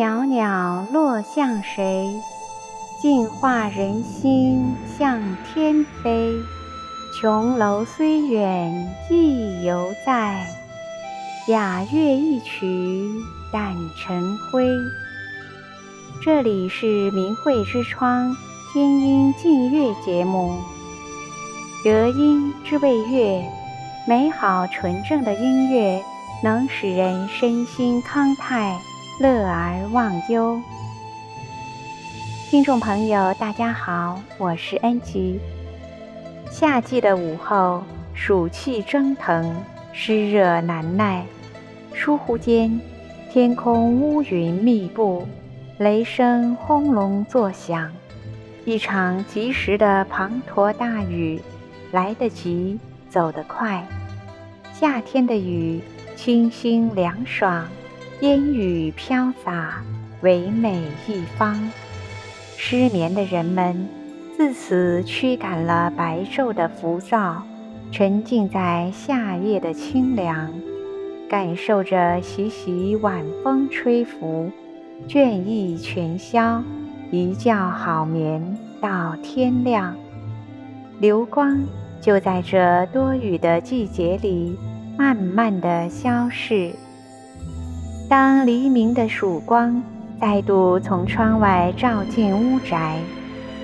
袅袅落向谁？净化人心向天飞。琼楼虽远意犹在，雅乐一曲胆成灰。这里是明慧之窗天音静乐节目。德音之谓乐，美好纯正的音乐能使人身心康泰，乐而忘忧。听众朋友，大家好，我是恩吉。夏季的午后，暑气蒸腾，湿热难耐，倏忽间，天空乌云密布，雷声轰隆作响，一场及时的滂沱大雨。来得急，走得快。夏天的雨，清新凉爽，烟雨飘洒，唯美一方。失眠的人们，自此驱赶了白昼的浮躁，沉浸在夏夜的清凉，感受着习习晚风吹拂，倦意全消，一觉好眠到天亮。流光就在这多雨的季节里，慢慢地消逝。当黎明的曙光再度从窗外照进屋宅，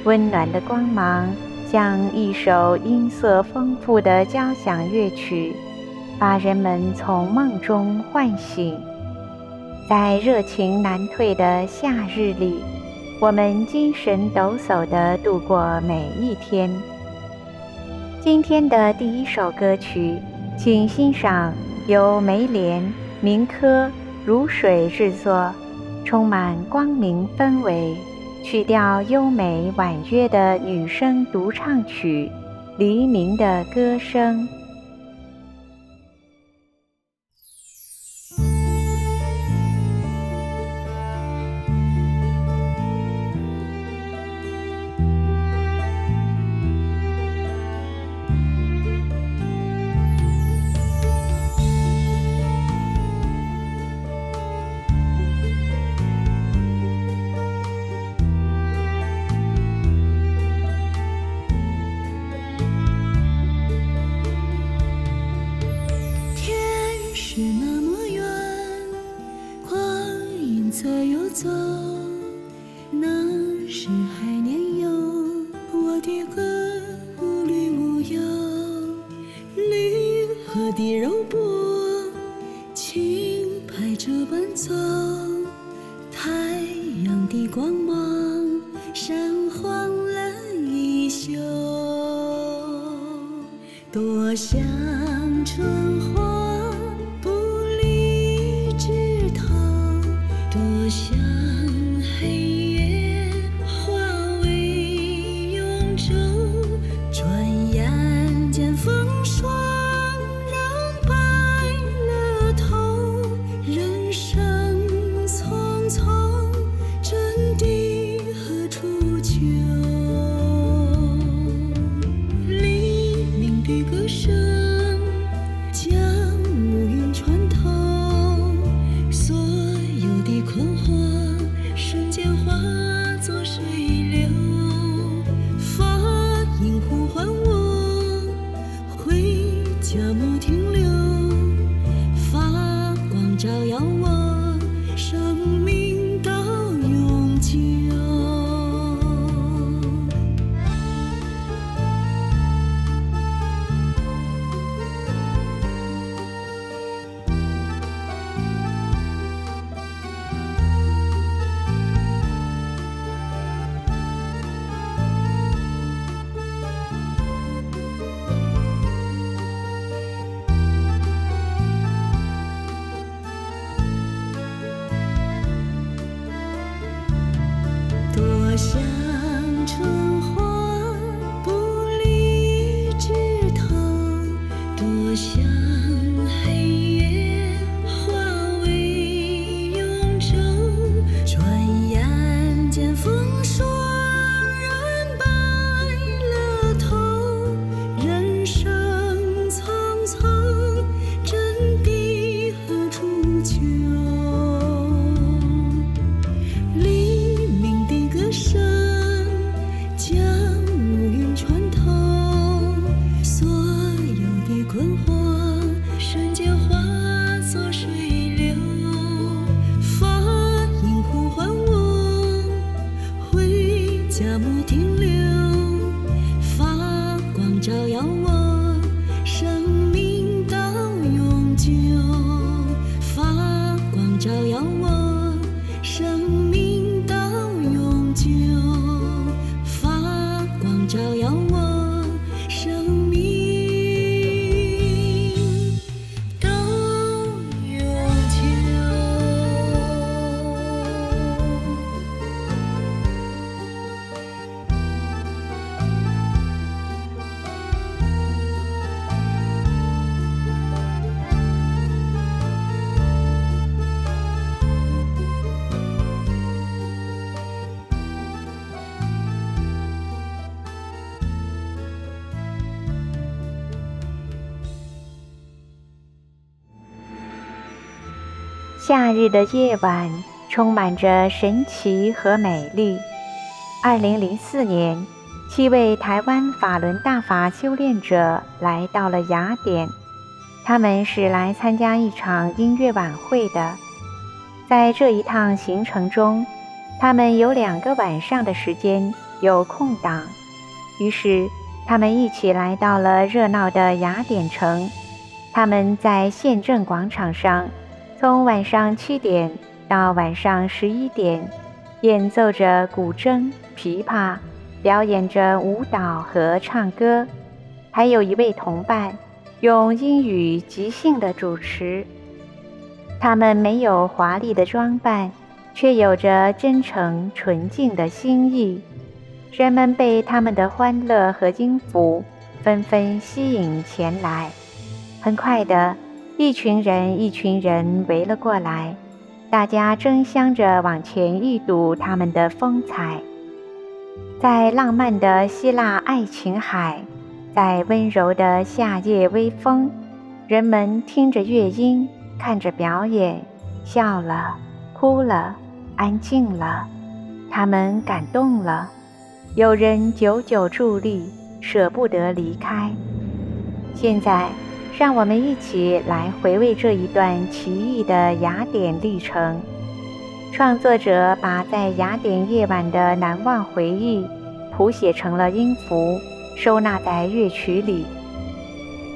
温暖的光芒像一首音色丰富的交响乐曲，把人们从梦中唤醒。在热情难退的夏日里，我们精神抖擞地度过每一天。今天的第一首歌曲，请欣赏由梅莲、明珂、如水制作，充满光明氛围、曲调优美婉约的女声独唱曲《黎明的歌声》。光芒闪晃了衣袖多想春照耀想。夏日的夜晚充满着神奇和美丽。二零零四年，七位台湾法轮大法修炼者来到了雅典，他们是来参加一场音乐晚会的。在这一趟行程中，他们有两个晚上的时间有空档，于是他们一起来到了热闹的雅典城。他们在宪政广场上，从晚上七点到晚上十一点，演奏着古筝、琵琶，表演着舞蹈和唱歌，还有一位同伴用英语即兴的主持。他们没有华丽的装扮，却有着真诚纯净的心意。人们被他们的欢乐和音符纷纷吸引前来。很快的，一群人一群人围了过来，大家争相着往前一睹他们的风采。在浪漫的希腊爱琴海，在温柔的夏夜微风，人们听着乐音，看着表演，笑了，哭了，安静了，他们感动了。有人久久伫立，舍不得离开。现在。让我们一起来回味这一段奇异的雅典历程。创作者把在雅典夜晚的难忘回忆谱写成了音符，收纳在乐曲里。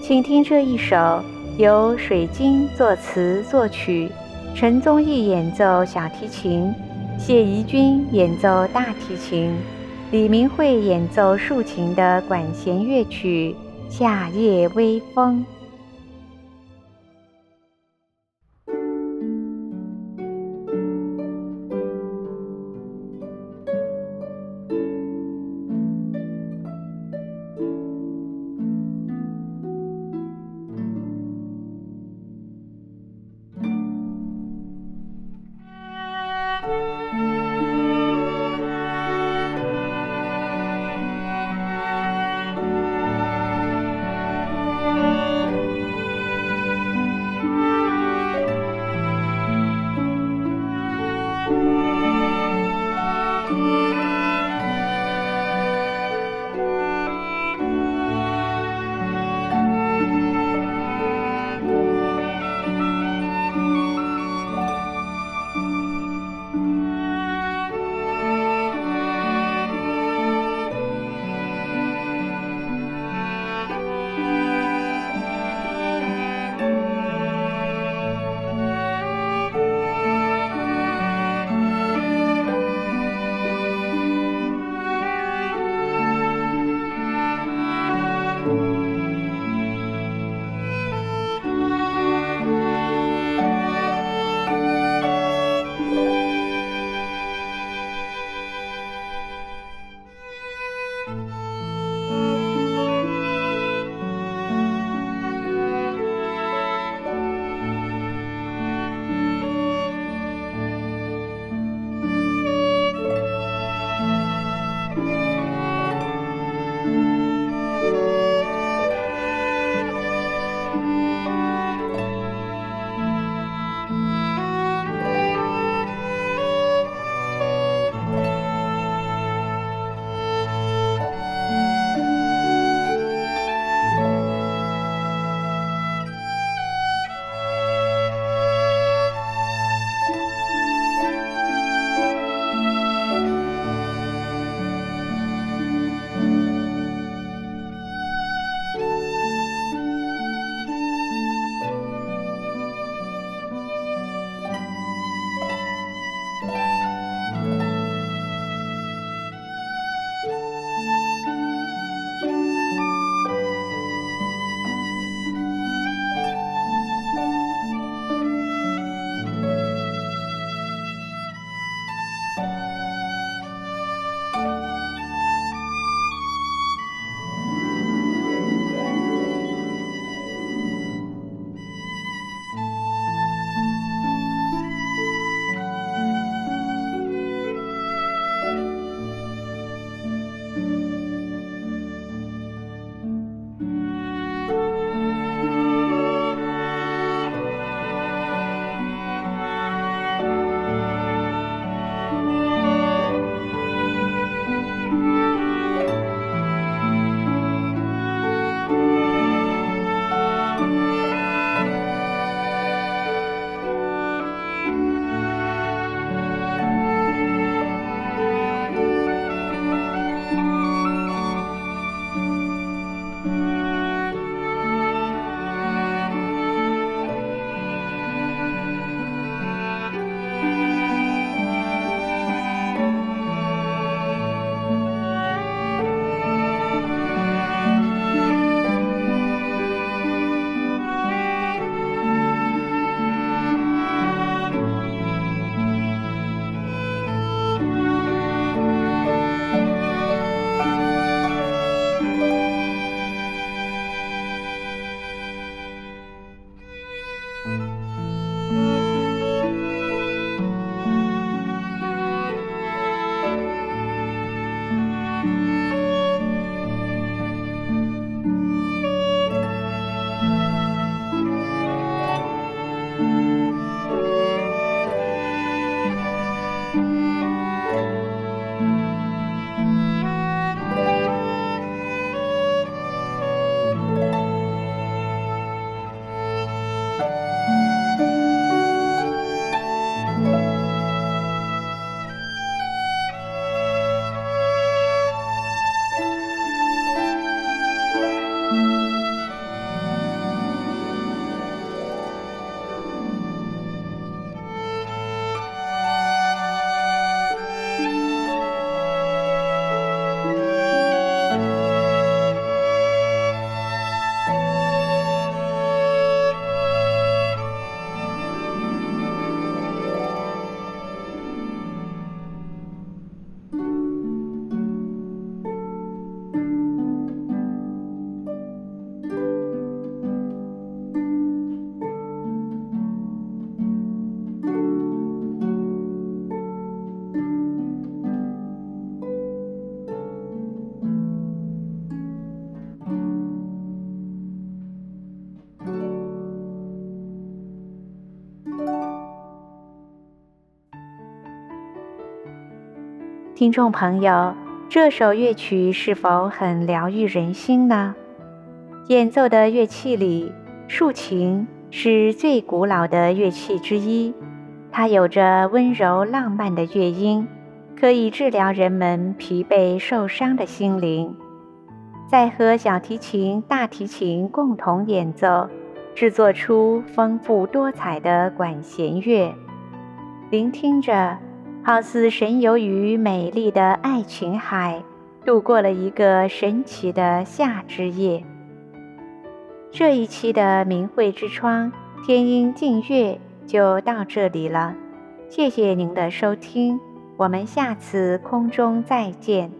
请听这一首由水晶作词作曲，陈宗义演奏小提琴，谢怡君演奏大提琴，李明慧演奏竖琴的管弦乐曲《夏夜微风》。听众朋友，这首乐曲是否很疗愈人心呢？演奏的乐器里，竖琴是最古老的乐器之一，它有着温柔浪漫的乐音，可以治疗人们疲惫受伤的心灵。再和小提琴、大提琴共同演奏，制作出丰富多彩的管弦乐，聆听着。好似神游于美丽的爱琴海，度过了一个神奇的夏之夜。这一期的明慧之窗天音净月就到这里了，谢谢您的收听，我们下次空中再见。